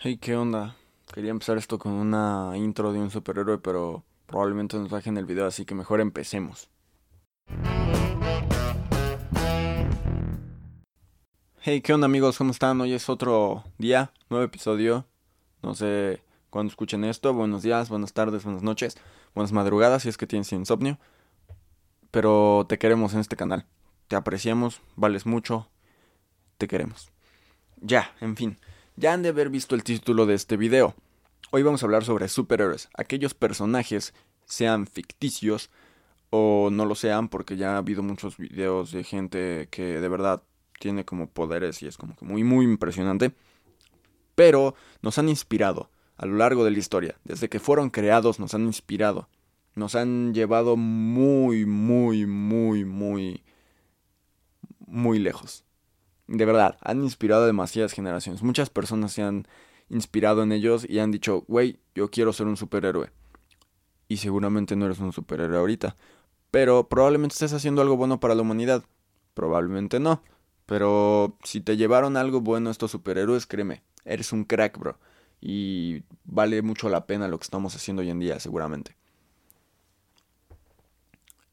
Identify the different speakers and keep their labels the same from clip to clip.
Speaker 1: Hey, ¿qué onda? Quería empezar esto con una intro de un superhéroe, pero probablemente nos bajen el video, así que mejor empecemos. Hey, ¿qué onda amigos? ¿Cómo están? Hoy es otro día, nuevo episodio. No sé cuándo escuchen esto. Buenos días, buenas tardes, buenas noches, buenas madrugadas si es que tienes insomnio. Pero te queremos en este canal. Te apreciamos, vales mucho. Te queremos. Ya, en fin. Ya han de haber visto el título de este video. Hoy vamos a hablar sobre superhéroes, aquellos personajes, sean ficticios o no lo sean, porque ya ha habido muchos videos de gente que de verdad tiene como poderes y es como que muy muy impresionante. Pero nos han inspirado a lo largo de la historia. Desde que fueron creados nos han inspirado. Nos han llevado muy, muy, muy, muy, muy lejos de verdad, han inspirado a demasiadas generaciones. Muchas personas se han inspirado en ellos y han dicho, güey, yo quiero ser un superhéroe. Y seguramente no eres un superhéroe ahorita. Pero probablemente estés haciendo algo bueno para la humanidad. Probablemente no. Pero si te llevaron algo bueno estos superhéroes, créeme, eres un crack, bro. Y vale mucho la pena lo que estamos haciendo hoy en día, seguramente.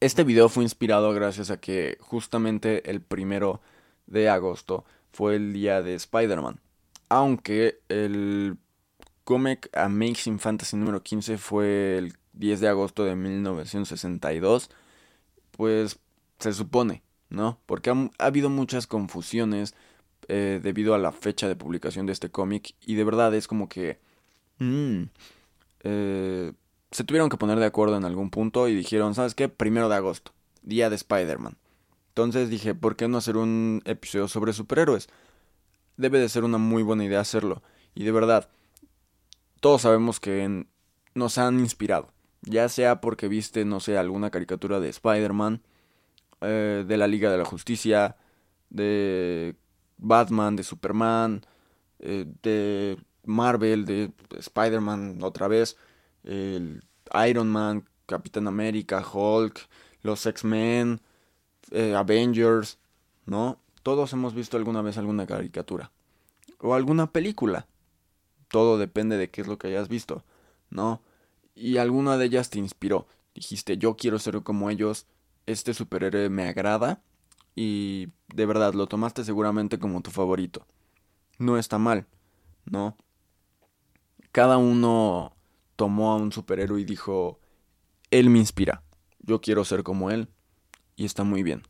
Speaker 1: Este video fue inspirado gracias a que justamente el primero de agosto fue el día de Spider-Man. Aunque el cómic Amazing Fantasy número 15 fue el 10 de agosto de 1962, pues se supone, ¿no? Porque ha, habido muchas confusiones eh, debido a la fecha de publicación de este cómic y de verdad es como que... Mm, eh, se tuvieron que poner de acuerdo en algún punto y dijeron, ¿sabes qué? Primero de agosto, día de Spider-Man. Entonces dije, ¿por qué no hacer un episodio sobre superhéroes? Debe de ser una muy buena idea hacerlo. Y de verdad, todos sabemos que nos han inspirado. Ya sea porque viste, no sé, alguna caricatura de Spider-Man, eh, de la Liga de la Justicia, de Batman, de Superman, eh, de Marvel, de Spider-Man otra vez, Iron Man, Capitán América, Hulk, los X-Men, eh, Avengers, ¿no? Todos hemos visto alguna vez alguna caricatura. O alguna película. Todo depende de qué es lo que hayas visto, ¿no? Y alguna de ellas te inspiró. Dijiste, yo quiero ser como ellos, este superhéroe me agrada. Y de verdad, lo tomaste seguramente como tu favorito. No está mal, ¿no? Cada uno tomó a un superhéroe y dijo, él me inspira, yo quiero ser como él, y está muy bien.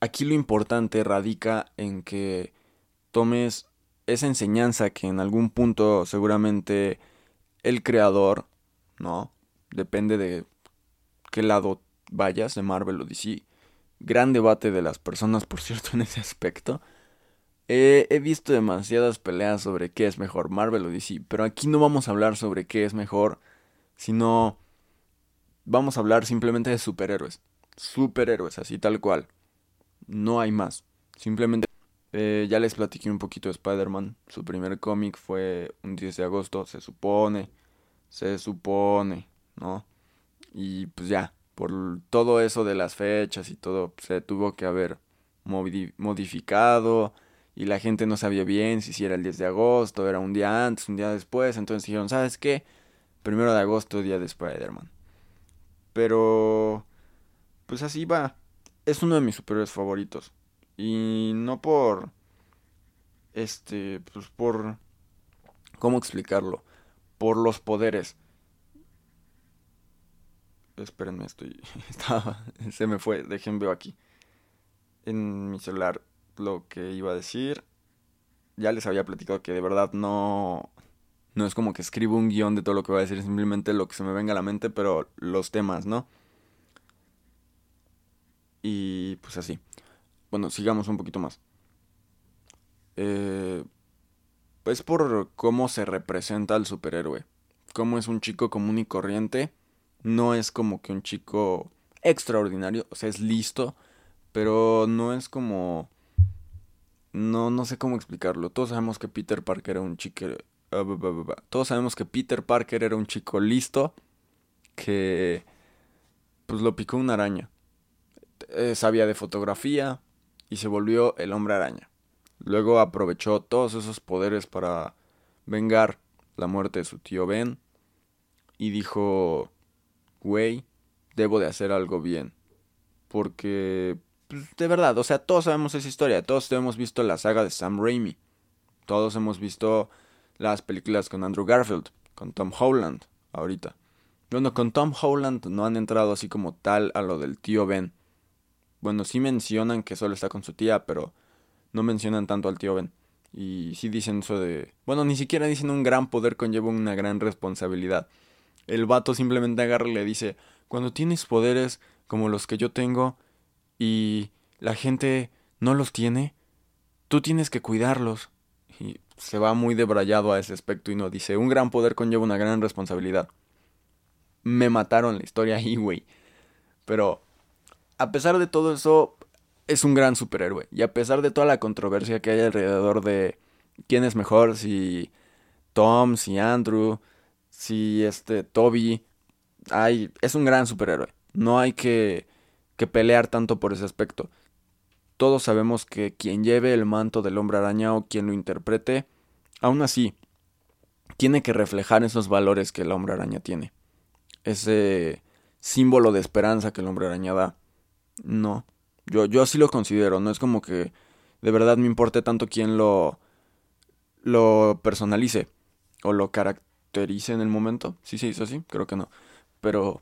Speaker 1: Aquí lo importante radica en que tomes esa enseñanza que en algún punto seguramente el creador, ¿no? Depende de qué lado vayas, de Marvel o DC. Gran debate de las personas, por cierto, en ese aspecto. he visto demasiadas peleas sobre qué es mejor, Marvel o DC, pero aquí no vamos a hablar sobre qué es mejor, sino vamos a hablar simplemente de superhéroes. Superhéroes, así tal cual. No hay más. Simplemente eh, ya les platiqué un poquito de Spider-Man. Su primer cómic fue un 10 de agosto, se supone. Se supone, ¿no? Y pues ya, por todo eso de las fechas y todo, se tuvo que haber modificado. Y la gente no sabía bien si, era el 10 de agosto, era un día antes, un día después. Entonces dijeron, ¿sabes qué? Primero de agosto, día de Spider-Man. Pero... Pues así va. Es uno de mis superhéroes favoritos. Y no por... Este... Pues por... ¿Cómo explicarlo? Por los poderes. Espérenme, estoy... Estaba... Se me fue. Dejen veo aquí. En mi celular lo que iba a decir. Ya les había platicado que de verdad no no es como que escribo un guion de todo lo que voy a decir, simplemente lo que se me venga a la mente, pero los temas, ¿no? Y pues así. Bueno, sigamos un poquito más. Eh, pues por cómo se representa al superhéroe. Cómo es un chico común y corriente. No es como que un chico extraordinario. O sea, es listo. Pero no es como... No, no sé cómo explicarlo. Todos sabemos que Peter Parker era un chico, Todos sabemos que Peter Parker era un chico listo que pues lo picó una araña. Eh, sabía de fotografía y se volvió el hombre araña. Luego aprovechó todos esos poderes para vengar la muerte de su tío Ben y dijo, güey, debo de hacer algo bien. Porque, pues, de verdad, o sea, todos sabemos esa historia, todos hemos visto la saga de Sam Raimi, todos hemos visto las películas con Andrew Garfield, con Tom Holland, ahorita. Bueno, con Tom Holland no han entrado así como tal a lo del tío Ben. Bueno, sí mencionan que solo está con su tía, pero no mencionan tanto al tío Ben. Y sí dicen eso de... Bueno, ni siquiera dicen un gran poder conlleva una gran responsabilidad. El vato simplemente agarra y le dice, cuando tienes poderes como los que yo tengo y la gente no los tiene, tú tienes que cuidarlos. Y se va muy debrayado a ese aspecto y no dice, un gran poder conlleva una gran responsabilidad. Me mataron la historia ahí, güey. Pero, a pesar de todo eso, es un gran superhéroe. Y a pesar de toda la controversia que hay alrededor de quién es mejor, si Tom, si Andrew, si este Toby, hay, es un gran superhéroe. No hay que, que pelear tanto por ese aspecto. Todos sabemos que quien lleve el manto del hombre araña o quien lo interprete, aún así, tiene que reflejar esos valores que el hombre araña tiene. Ese símbolo de esperanza que el hombre araña da. No, yo, yo así lo considero, no es como que de verdad me importe tanto quién lo, lo personalice o lo caracterice en el momento. Sí se hizo así, creo que no. Pero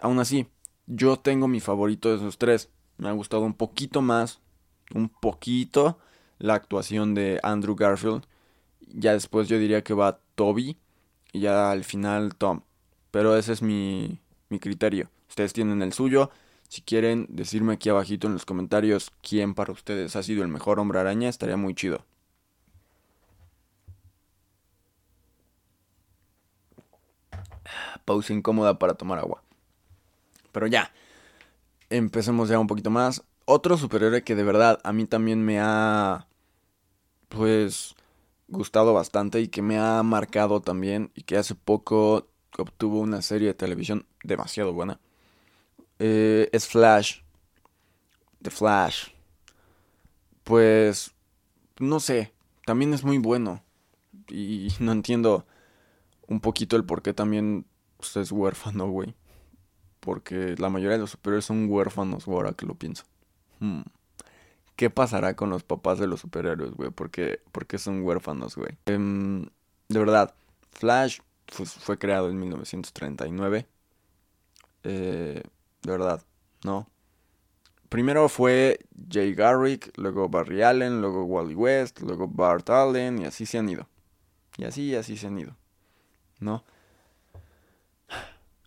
Speaker 1: aún así, yo tengo mi favorito de esos tres. Me ha gustado un poquito más, un poquito, la actuación de Andrew Garfield. Ya después yo diría que va Toby y ya al final Tom. Pero ese es mi, mi criterio. Ustedes tienen el suyo. Si quieren decirme aquí abajito en los comentarios quién para ustedes ha sido el mejor hombre araña, estaría muy chido. Pausa incómoda para tomar agua. Pero ya, empecemos ya un poquito más. Otro superhéroe que de verdad a mí también me ha, pues, gustado bastante y que me ha marcado también y que hace poco obtuvo una serie de televisión demasiado buena eh, es Flash. The Flash. Pues, no sé, también es muy bueno. Y no entiendo un poquito el por qué también pues, es huérfano, güey. Porque la mayoría de los superhéroes son huérfanos, ahora que lo pienso. Hmm. ¿Qué pasará con los papás de los superhéroes, güey? ¿Por qué, son huérfanos, güey? Em, de verdad, Flash fue creado en 1939. Eh, de verdad, no. Primero fue Jay Garrick, luego Barry Allen, luego Wally West, luego Bart Allen, y así se han ido. Y así, y así se han ido. ¿No?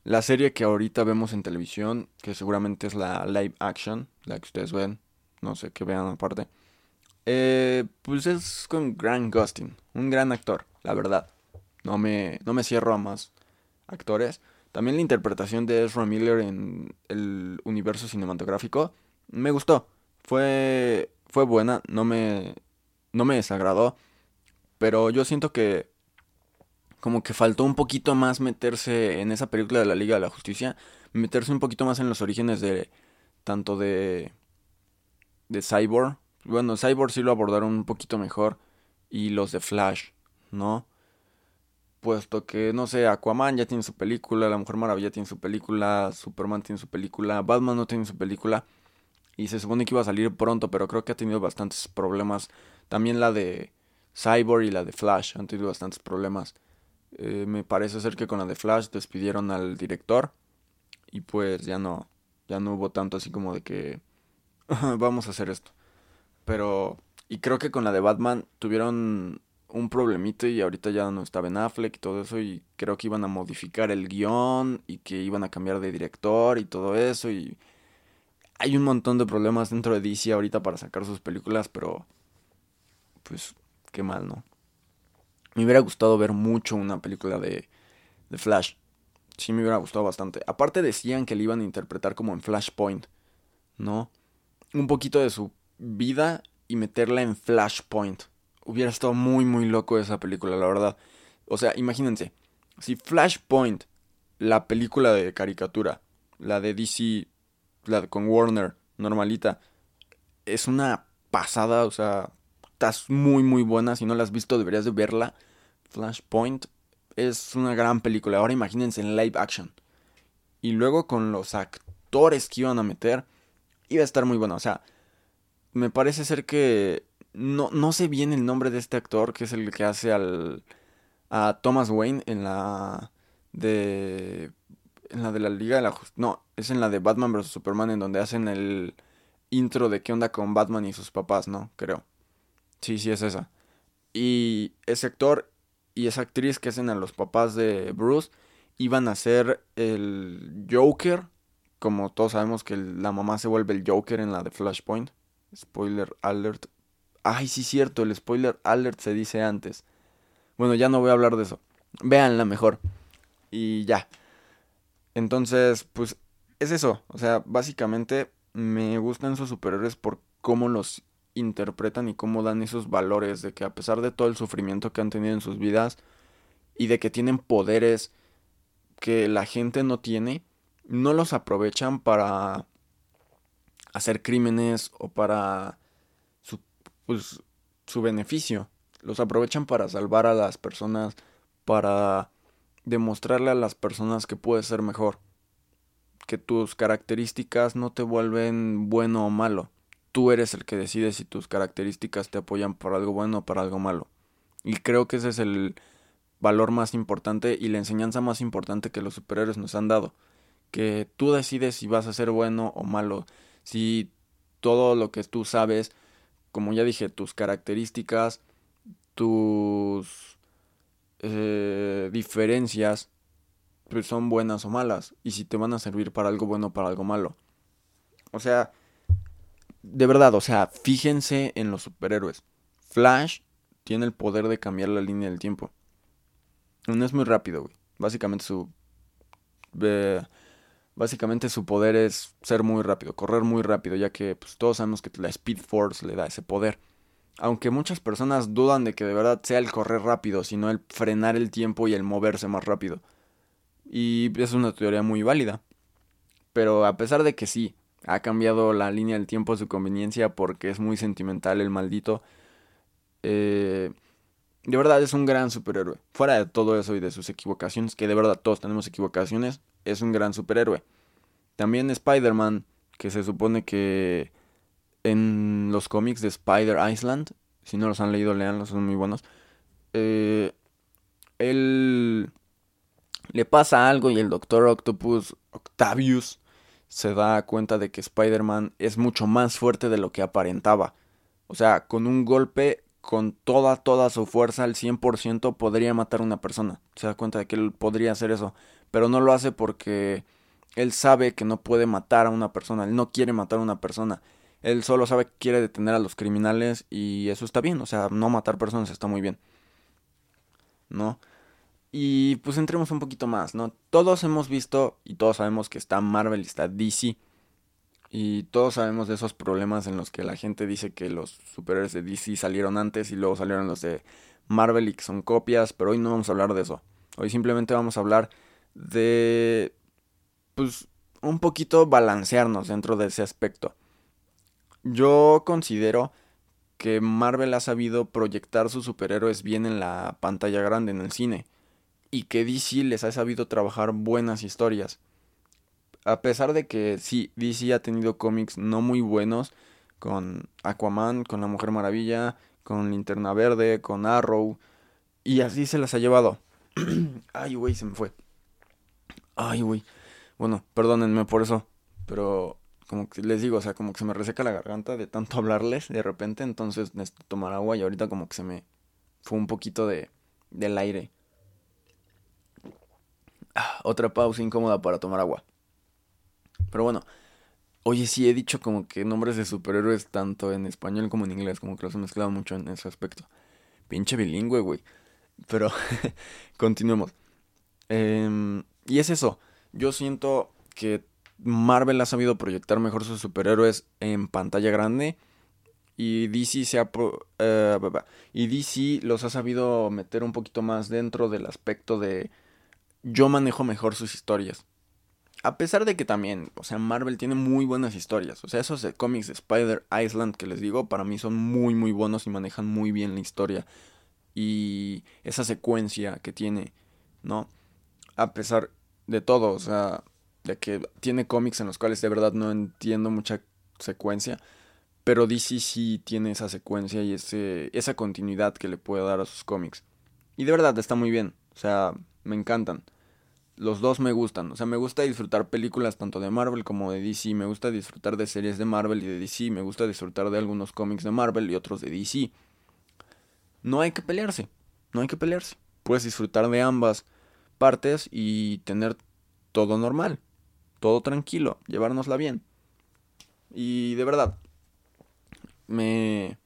Speaker 1: La serie que ahorita vemos en televisión, que seguramente es la live action, la que ustedes ven, no sé qué vean aparte, eh, pues es con Grant Gustin, un gran actor, la verdad. No me, no me cierro a más actores. También la interpretación de Ezra Miller en el universo cinematográfico me gustó. Fue, fue buena, no me, no me desagradó. Pero yo siento que como que faltó un poquito más meterse en esa película de la Liga de la Justicia. Meterse un poquito más en los orígenes de tanto de de Cyborg. Bueno, Cyborg sí lo abordaron un poquito mejor. Y los de Flash, ¿no? puesto que, no sé, Aquaman ya tiene su película, La Mujer Maravilla tiene su película, Superman tiene su película, Batman no tiene su película, y se supone que iba a salir pronto, pero creo que ha tenido bastantes problemas. También la de Cyborg y la de Flash han tenido bastantes problemas. Eh, me parece ser que con la de Flash despidieron al director y pues ya no, ya no hubo tanto así como de que vamos a hacer esto. Pero, y creo que con la de Batman tuvieron un problemito y ahorita ya no está Ben Affleck y todo eso y creo que iban a modificar el guion y que iban a cambiar de director y todo eso y hay un montón de problemas dentro de DC ahorita para sacar sus películas, pero pues qué mal, ¿no? Me hubiera gustado ver mucho una película de, de Flash. Sí me hubiera gustado bastante. Aparte decían que le iban a interpretar como en Flashpoint, ¿no? Un poquito de su vida y meterla en Flashpoint hubiera estado muy, muy loco esa película, la verdad. O sea, imagínense, si Flashpoint, la película de caricatura, la de DC, la con Warner, normalita, es una pasada, o sea, está muy muy buena. Si no la has visto deberías de verla. Flashpoint es una gran película. Ahora imagínense en live action. Y luego con los actores que iban a meter, iba a estar muy buena. O sea, me parece ser que no, no sé bien el nombre de este actor, que es el que hace al a Thomas Wayne en la de en la de la Liga de la No, es en la de Batman vs Superman en donde hacen el intro de qué onda con Batman y sus papás, ¿no? Creo. Sí, sí es esa. Y ese actor y esa actriz que hacen a los papás de Bruce iban a ser el Joker, como todos sabemos que la mamá se vuelve el Joker en la de Flashpoint. Spoiler alert. Ay, sí, cierto, el spoiler alert se dice antes. Bueno, ya no voy a hablar de eso. Véanla mejor. Y ya. Entonces, pues es eso. O sea, básicamente me gustan esos superhéroes por cómo los interpretan y cómo dan esos valores de que a pesar de todo el sufrimiento que han tenido en sus vidas y de que tienen poderes que la gente no tiene, no los aprovechan para hacer crímenes o para su, pues, su beneficio. Los aprovechan para salvar a las personas, para demostrarle a las personas que puedes ser mejor, que tus características no te vuelven bueno o malo. Tú eres el que decide si tus características te apoyan para algo bueno o para algo malo. Y creo que ese es el valor más importante y la enseñanza más importante que los superhéroes nos han dado. Que tú decides si vas a ser bueno o malo. Si todo lo que tú sabes, como ya dije, tus características, tus eh, diferencias, pues son buenas o malas. Y si te van a servir para algo bueno o para algo malo. O sea, de verdad, o sea, fíjense en los superhéroes. Flash tiene el poder de cambiar la línea del tiempo. No es muy rápido, güey. Básicamente su. básicamente su poder es ser muy rápido, correr muy rápido, ya que pues, todos sabemos que la Speed Force le da ese poder. Aunque muchas personas dudan de que de verdad sea el correr rápido, sino el frenar el tiempo y el moverse más rápido. Y es una teoría muy válida. Pero a pesar de que sí, ha cambiado la línea del tiempo a su conveniencia porque es muy sentimental el maldito. Eh, de verdad es un gran superhéroe. Fuera de todo eso y de sus equivocaciones, que de verdad todos tenemos equivocaciones, es un gran superhéroe. También Spider-Man, que se supone que en los cómics de Spider Island, si no los han leído, leanlos, son muy buenos. Eh, él le pasa algo y el Doctor Octopus, Octavius, se da cuenta de que Spider-Man es mucho más fuerte de lo que aparentaba. O sea, con un golpe con toda, toda su fuerza, al 100%, podría matar a una persona. Se da cuenta de que él podría hacer eso, pero no lo hace porque él sabe que no puede matar a una persona, él no quiere matar a una persona. Él solo sabe que quiere detener a los criminales y eso está bien, o sea, no matar personas está muy bien. ¿No? Y pues entremos un poquito más, ¿no? Todos hemos visto y todos sabemos que está Marvel y está DC. Y todos sabemos de esos problemas en los que la gente dice que los superhéroes de DC salieron antes y luego salieron los de Marvel y que son copias, pero hoy no vamos a hablar de eso. Hoy simplemente vamos a hablar de pues un poquito balancearnos dentro de ese aspecto. Yo considero que Marvel ha sabido proyectar sus superhéroes bien en la pantalla grande, en el cine, y que DC les ha sabido trabajar buenas historias a pesar de que sí, DC ha tenido cómics no muy buenos con Aquaman, con la Mujer Maravilla, con Linterna Verde, con Arrow, y así se las ha llevado. Ay, güey, se me fue. Ay, güey. Bueno, perdónenme por eso, pero como que les digo, o sea, como que se me reseca la garganta de tanto hablarles de repente, entonces necesito tomar agua y ahorita como que se me fue un poquito de del aire. Otra pausa incómoda para tomar agua. Pero bueno, oye, sí he dicho como que nombres de superhéroes tanto en español como en inglés, como que los he mezclado mucho en ese aspecto. Pinche bilingüe, güey. Pero continuemos. Em, y es eso. Yo siento que Marvel ha sabido proyectar mejor sus superhéroes en pantalla grande. Y DC se ha eh, y DC los ha sabido meter un poquito más dentro del aspecto de yo manejo mejor sus historias. A pesar de que también, o sea, Marvel tiene muy buenas historias. O sea, esos cómics de Spider Island que les digo, para mí son muy, muy buenos y manejan muy bien la historia. Y esa secuencia que tiene, ¿no? A pesar de todo, o sea, de que tiene cómics en los cuales de verdad no entiendo mucha secuencia. Pero DC sí tiene esa secuencia y ese, esa continuidad que le puede dar a sus cómics. Y de verdad está muy bien. O sea, me encantan los dos me gustan. O sea, me gusta disfrutar películas tanto de Marvel como de DC. Me gusta disfrutar de series de Marvel y de DC. Me gusta disfrutar de algunos cómics de Marvel y otros de DC. No hay que pelearse. No hay que pelearse. Puedes disfrutar de ambas partes y tener todo normal. Todo tranquilo. Llevárnosla bien. Y de verdad. Me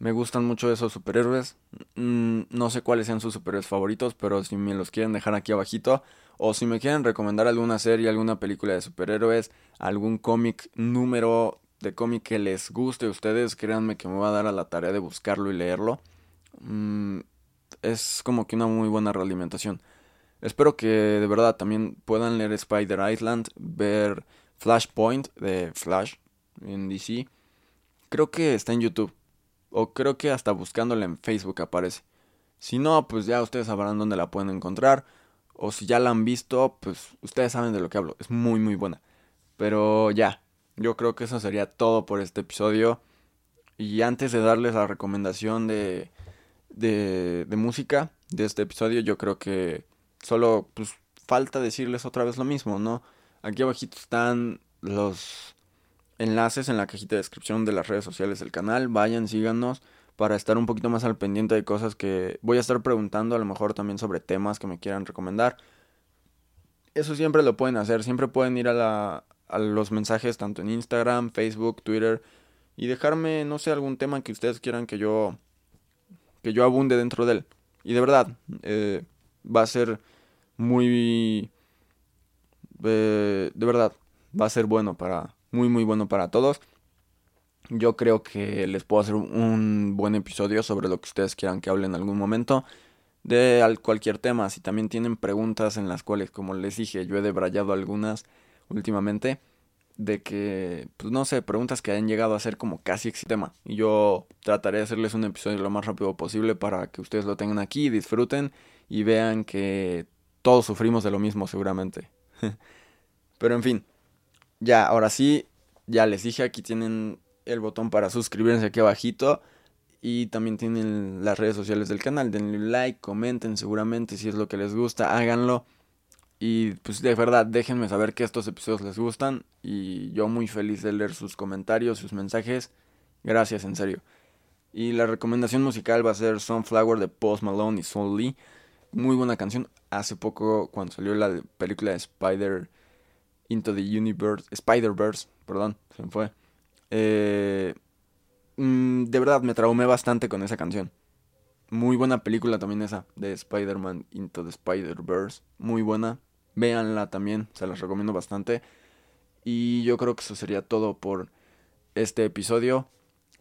Speaker 1: me gustan mucho esos superhéroes. Mm, no sé cuáles sean sus superhéroes favoritos, pero si me los quieren dejar aquí abajito. O si me quieren recomendar alguna serie, alguna película de superhéroes, algún cómic, número de cómic que les guste a ustedes, créanme que me va a dar a la tarea de buscarlo y leerlo. Mm, es como que una muy buena realimentación. Espero que de verdad también puedan leer Spider Island, ver Flashpoint de Flash en DC. Creo que está en YouTube o creo que hasta buscándola en Facebook aparece. Si no, pues ya ustedes sabrán dónde la pueden encontrar. O si ya la han visto, pues ustedes saben de lo que hablo. Es muy, muy buena. Pero ya, yo creo que eso sería todo por este episodio. Y antes de darles la recomendación de, de, de música de este episodio, yo creo que solo pues falta decirles otra vez lo mismo, ¿no? Aquí abajito están los enlaces en la cajita de descripción de las redes sociales del canal. Vayan, síganos para estar un poquito más al pendiente de cosas que voy a estar preguntando, a lo mejor también sobre temas que me quieran recomendar. Eso siempre lo pueden hacer, siempre pueden ir a, la, a los mensajes tanto en Instagram, Facebook, Twitter y dejarme, no sé, algún tema que ustedes quieran que yo que yo abunde dentro de él. Y de verdad, eh, va a ser muy... Eh, de verdad, va a ser bueno para, muy muy bueno para todos. Yo creo que les puedo hacer un buen episodio sobre lo que ustedes quieran que hable en algún momento de cualquier tema. Si también tienen preguntas en las cuales, como les dije, yo he debrayado algunas últimamente, de que, pues no sé, preguntas que hayan llegado a ser como casi tema. Y yo trataré de hacerles un episodio lo más rápido posible para que ustedes lo tengan aquí, disfruten y vean que todos sufrimos de lo mismo seguramente. Pero en fin, ya, ahora sí, ya les dije, aquí tienen el botón para suscribirse aquí abajito. Y también tienen las redes sociales del canal. Denle like, comenten seguramente si es lo que les gusta, háganlo. Y pues de verdad, déjenme saber que estos episodios les gustan. Y yo muy feliz de leer sus comentarios, sus mensajes. Gracias, en serio. Y la recomendación musical va a ser Sunflower de Post Malone y Soul Lee. Muy buena canción. Hace poco, cuando salió la película de Spider Into the Universe, Spider-Verse, perdón, se me fue. Eh, mm, de verdad me traumé bastante con esa canción. Muy buena película también esa, de Spider-Man Into the Spider-Verse. Muy buena. Véanla también, se las recomiendo bastante. Y yo creo que eso sería todo por este episodio.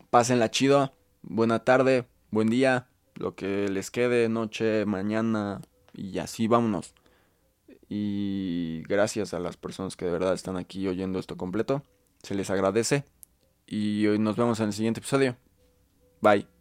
Speaker 1: Pásenla chido. Buena tarde, buen día, lo que les quede, noche, mañana. Y así vámonos. Y gracias a las personas que de verdad están aquí oyendo esto completo. Se les agradece. Y hoy nos vemos en el siguiente episodio. Bye.